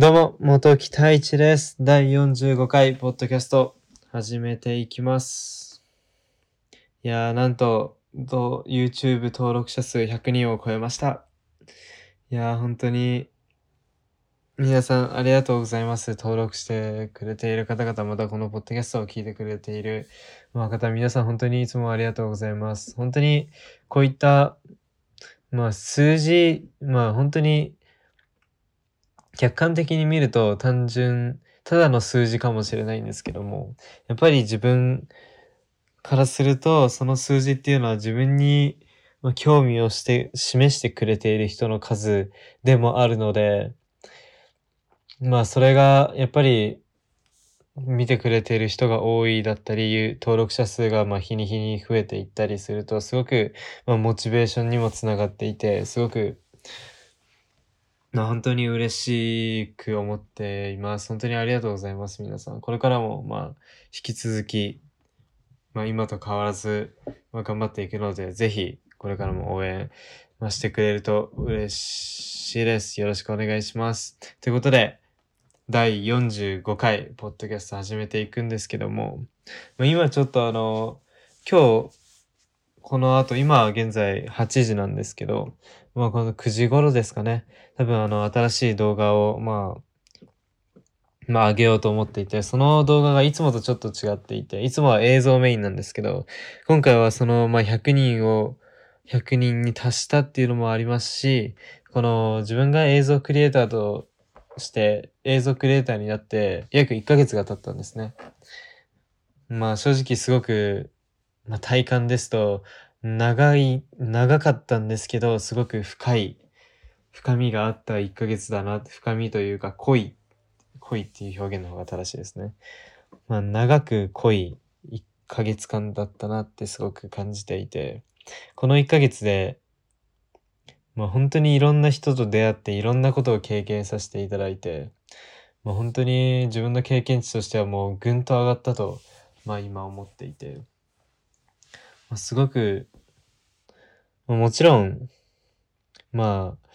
どうも、元木太一です。第45回ポッドキャスト始めていきます。いやー、なんと、YouTube 登録者数100人を超えました。いやー、本当に、皆さんありがとうございます。登録してくれている方々、またこのポッドキャストを聞いてくれている、方、皆さん本当にいつもありがとうございます。本当に、こういった、まあ、数字、まあ、本当に、客観的に見ると単純、ただの数字かもしれないんですけども、やっぱり自分からすると、その数字っていうのは自分に興味をして、示してくれている人の数でもあるので、まあそれがやっぱり見てくれている人が多いだったり、登録者数がま日に日に増えていったりすると、すごくまモチベーションにもつながっていて、すごく本当に嬉しく思っています。本当にありがとうございます、皆さん。これからも、まあ、引き続き、まあ今と変わらず、まあ、頑張っていくので、ぜひ、これからも応援、してくれると嬉しいです。よろしくお願いします。ということで、第45回、ポッドキャスト始めていくんですけども、まあ、今ちょっとあの、今日、この後、今現在8時なんですけど、まあこの9時頃ですかね。多分あの新しい動画をまあまあ上げようと思っていてその動画がいつもとちょっと違っていていつもは映像メインなんですけど今回はそのまあ100人を100人に達したっていうのもありますしこの自分が映像クリエイターとして映像クリエイターになって約1ヶ月が経ったんですね。まあ正直すごく、ま、体感ですと長い、長かったんですけど、すごく深い、深みがあった1ヶ月だな、深みというか濃い、濃いっていう表現の方が正しいですね。まあ長く濃い1ヶ月間だったなってすごく感じていて、この1ヶ月で、まあ本当にいろんな人と出会っていろんなことを経験させていただいて、まあ本当に自分の経験値としてはもうぐんと上がったと、まあ今思っていて、すごく、もちろん、まあ、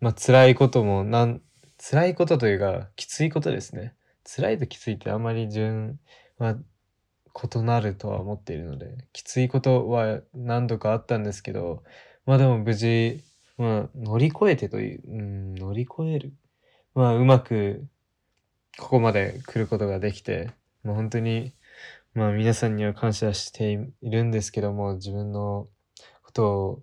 まあ辛いこともなん、辛いことというか、きついことですね。辛いときついってあまり順は異なるとは思っているので、きついことは何度かあったんですけど、まあでも無事、まあ乗り越えてという、うん、乗り越える。まあうまくここまで来ることができて、まあ本当にまあ皆さんには感謝しているんですけども、自分のことを、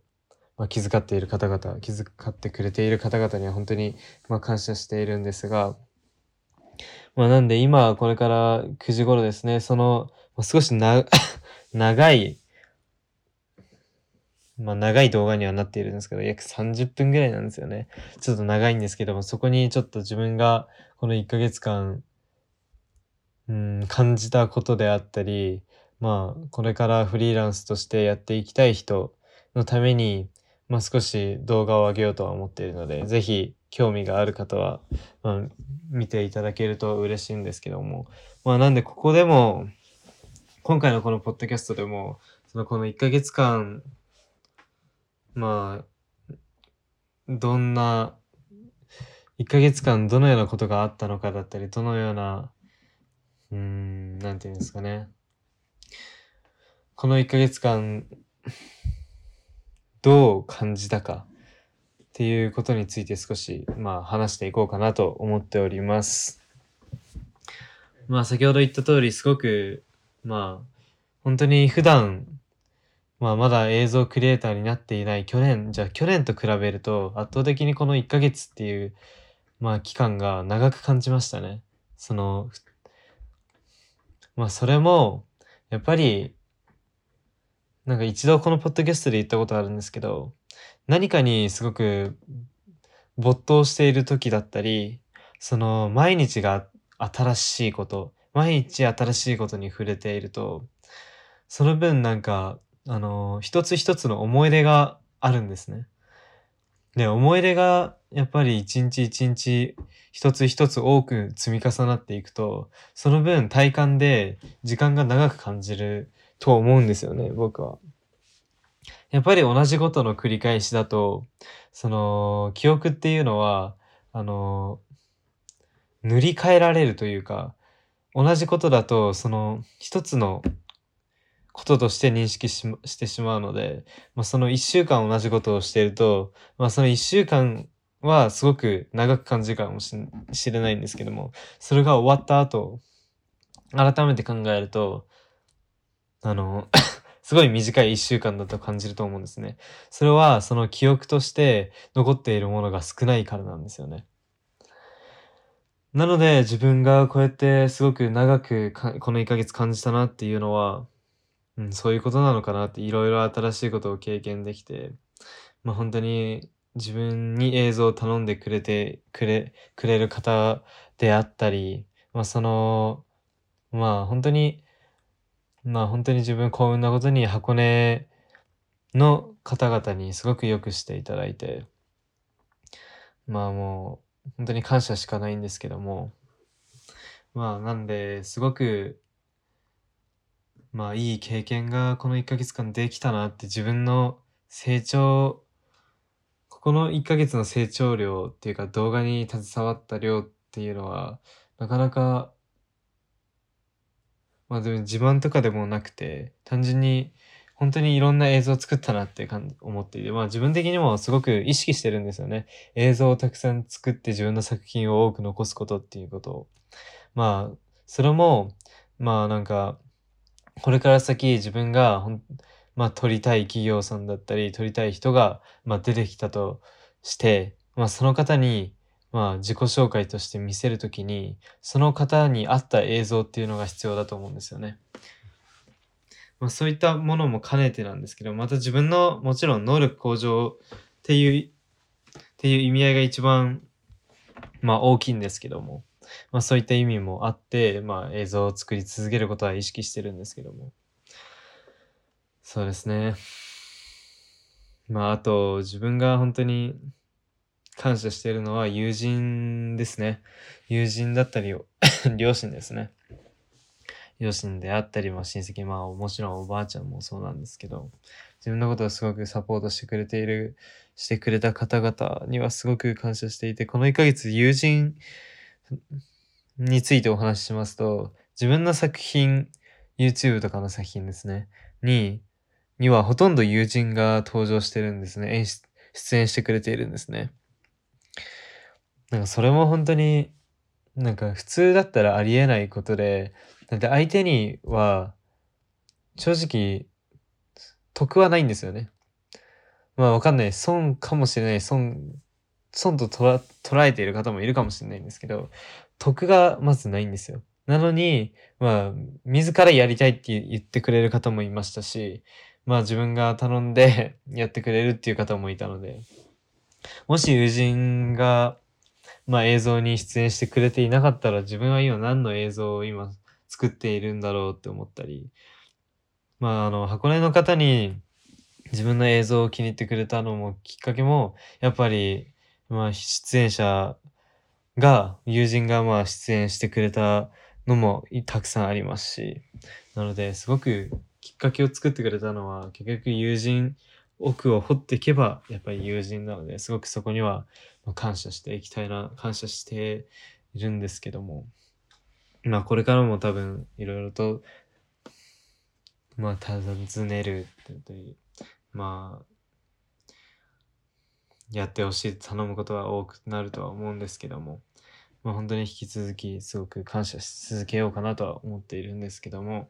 まあ、気遣っている方々、気遣ってくれている方々には本当に、まあ、感謝しているんですが、まあなんで今これから9時頃ですね、その、ま、少しな 長い、まあ長い動画にはなっているんですけど、約30分ぐらいなんですよね。ちょっと長いんですけども、そこにちょっと自分がこの1ヶ月間、うん、感じたことであったり、まあ、これからフリーランスとしてやっていきたい人のために、まあ少し動画を上げようとは思っているので、ぜひ興味がある方は、まあ、見ていただけると嬉しいんですけども、まあなんでここでも、今回のこのポッドキャストでも、そのこの1ヶ月間、まあ、どんな、1ヶ月間どのようなことがあったのかだったり、どのような、うん、なんていうんですかね。この1ヶ月間、どう感じたかっていうことについて少し、まあ話していこうかなと思っております。まあ先ほど言った通り、すごく、まあ、本当に普段、まあまだ映像クリエイターになっていない去年、じゃあ去年と比べると圧倒的にこの1ヶ月っていう、まあ期間が長く感じましたね。その、まあそれも、やっぱり、なんか一度このポッドキャストで言ったことあるんですけど、何かにすごく没頭している時だったり、その毎日が新しいこと、毎日新しいことに触れていると、その分なんか、あの、一つ一つの思い出があるんですね。で、思い出がやっぱり一日一日一つ一つ多く積み重なっていくと、その分体感で時間が長く感じると思うんですよね、僕は。やっぱり同じことの繰り返しだと、その、記憶っていうのは、あの、塗り替えられるというか、同じことだと、その一つのこととして認識ししてしまうので、まあ、その一週間同じことをしていると、まあ、その一週間はすごく長く感じるかもしれないんですけども、それが終わった後、改めて考えると、あの すごい短い一週間だと感じると思うんですね。それはその記憶として残っているものが少ないからなんですよね。なので自分がこうやってすごく長くこの1ヶ月感じたなっていうのは、うん、そういうことなのかなっていろいろ新しいことを経験できて、まあ本当に自分に映像を頼んでくれて、くれ、くれる方であったり、まあその、まあ本当に、まあ本当に自分幸運なことに箱根の方々にすごくよくしていただいて、まあもう本当に感謝しかないんですけども、まあなんで、すごく、まあいい経験がこの1ヶ月間できたなって自分の成長この1ヶ月の成長量っていうか動画に携わった量っていうのは、なかなか、まあでも自慢とかでもなくて、単純に本当にいろんな映像を作ったなって思っていて、まあ自分的にもすごく意識してるんですよね。映像をたくさん作って自分の作品を多く残すことっていうことを。まあ、それも、まあなんか、これから先自分がまあ、取りたい企業さんだったり、取りたい人が、まあ、出てきたとして、まあ、その方に、まあ、自己紹介として見せるときに、その方に合った映像っていうのが必要だと思うんですよね。まあ、そういったものも兼ねてなんですけど、また自分のもちろん能力向上っていう、っていう意味合いが一番、まあ大きいんですけども、まあそういった意味もあって、まあ映像を作り続けることは意識してるんですけども。そうですね。まあ、あと、自分が本当に感謝しているのは友人ですね。友人だったり、両親ですね。両親であったり、ま親戚、まあもちろんおばあちゃんもそうなんですけど、自分のことをすごくサポートしてくれている、してくれた方々にはすごく感謝していて、この1ヶ月友人についてお話ししますと、自分の作品、YouTube とかの作品ですね、に、にはほとんど友人が登場してるんですね。演出、出演してくれているんですね。なんかそれも本当になんか普通だったらありえないことで、だって相手には正直得はないんですよね。まあわかんない。損かもしれない。損、損と捉えている方もいるかもしれないんですけど、得がまずないんですよ。なのに、まあ、自らやりたいって言ってくれる方もいましたし、まあ自分が頼んで やってくれるっていう方もいたので、もし友人が、まあ映像に出演してくれていなかったら自分は今何の映像を今作っているんだろうって思ったり、まああの、箱根の方に自分の映像を気に入ってくれたのもきっかけも、やっぱり、まあ出演者が、友人がまあ出演してくれたのもたくさんありますし、なので、すごくきっかけを作ってくれたのは、結局友人、奥を掘っていけば、やっぱり友人なので、すごくそこには感謝していきたいな、感謝しているんですけども、まあこれからも多分いろいろと、まあ尋ねるという、まあ、やってほしい、頼むことは多くなるとは思うんですけども、まあ本当に引き続きすごく感謝し続けようかなとは思っているんですけども、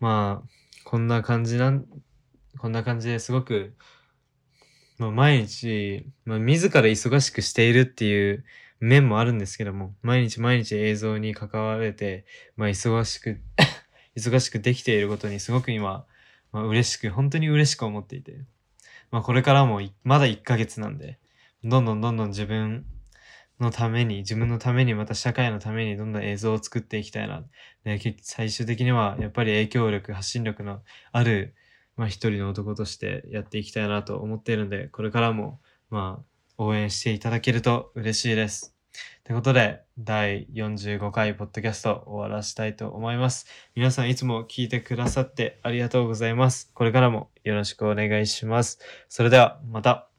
まあ、こんな感じなん、こんな感じですごく、まあ、毎日、まあ、自ら忙しくしているっていう面もあるんですけども、毎日毎日映像に関われて、まあ、忙しく 忙しくできていることにすごく今、まあ、嬉しく、本当に嬉しく思っていて、まあ、これからもまだ1ヶ月なんで、どんどんどんどん自分のために、自分のために、また社会のためにどんどん映像を作っていきたいな。で最終的には、やっぱり影響力、発信力のある、まあ一人の男としてやっていきたいなと思っているので、これからも、まあ、応援していただけると嬉しいです。ということで、第45回ポッドキャスト終わらしたいと思います。皆さんいつも聞いてくださってありがとうございます。これからもよろしくお願いします。それではまた。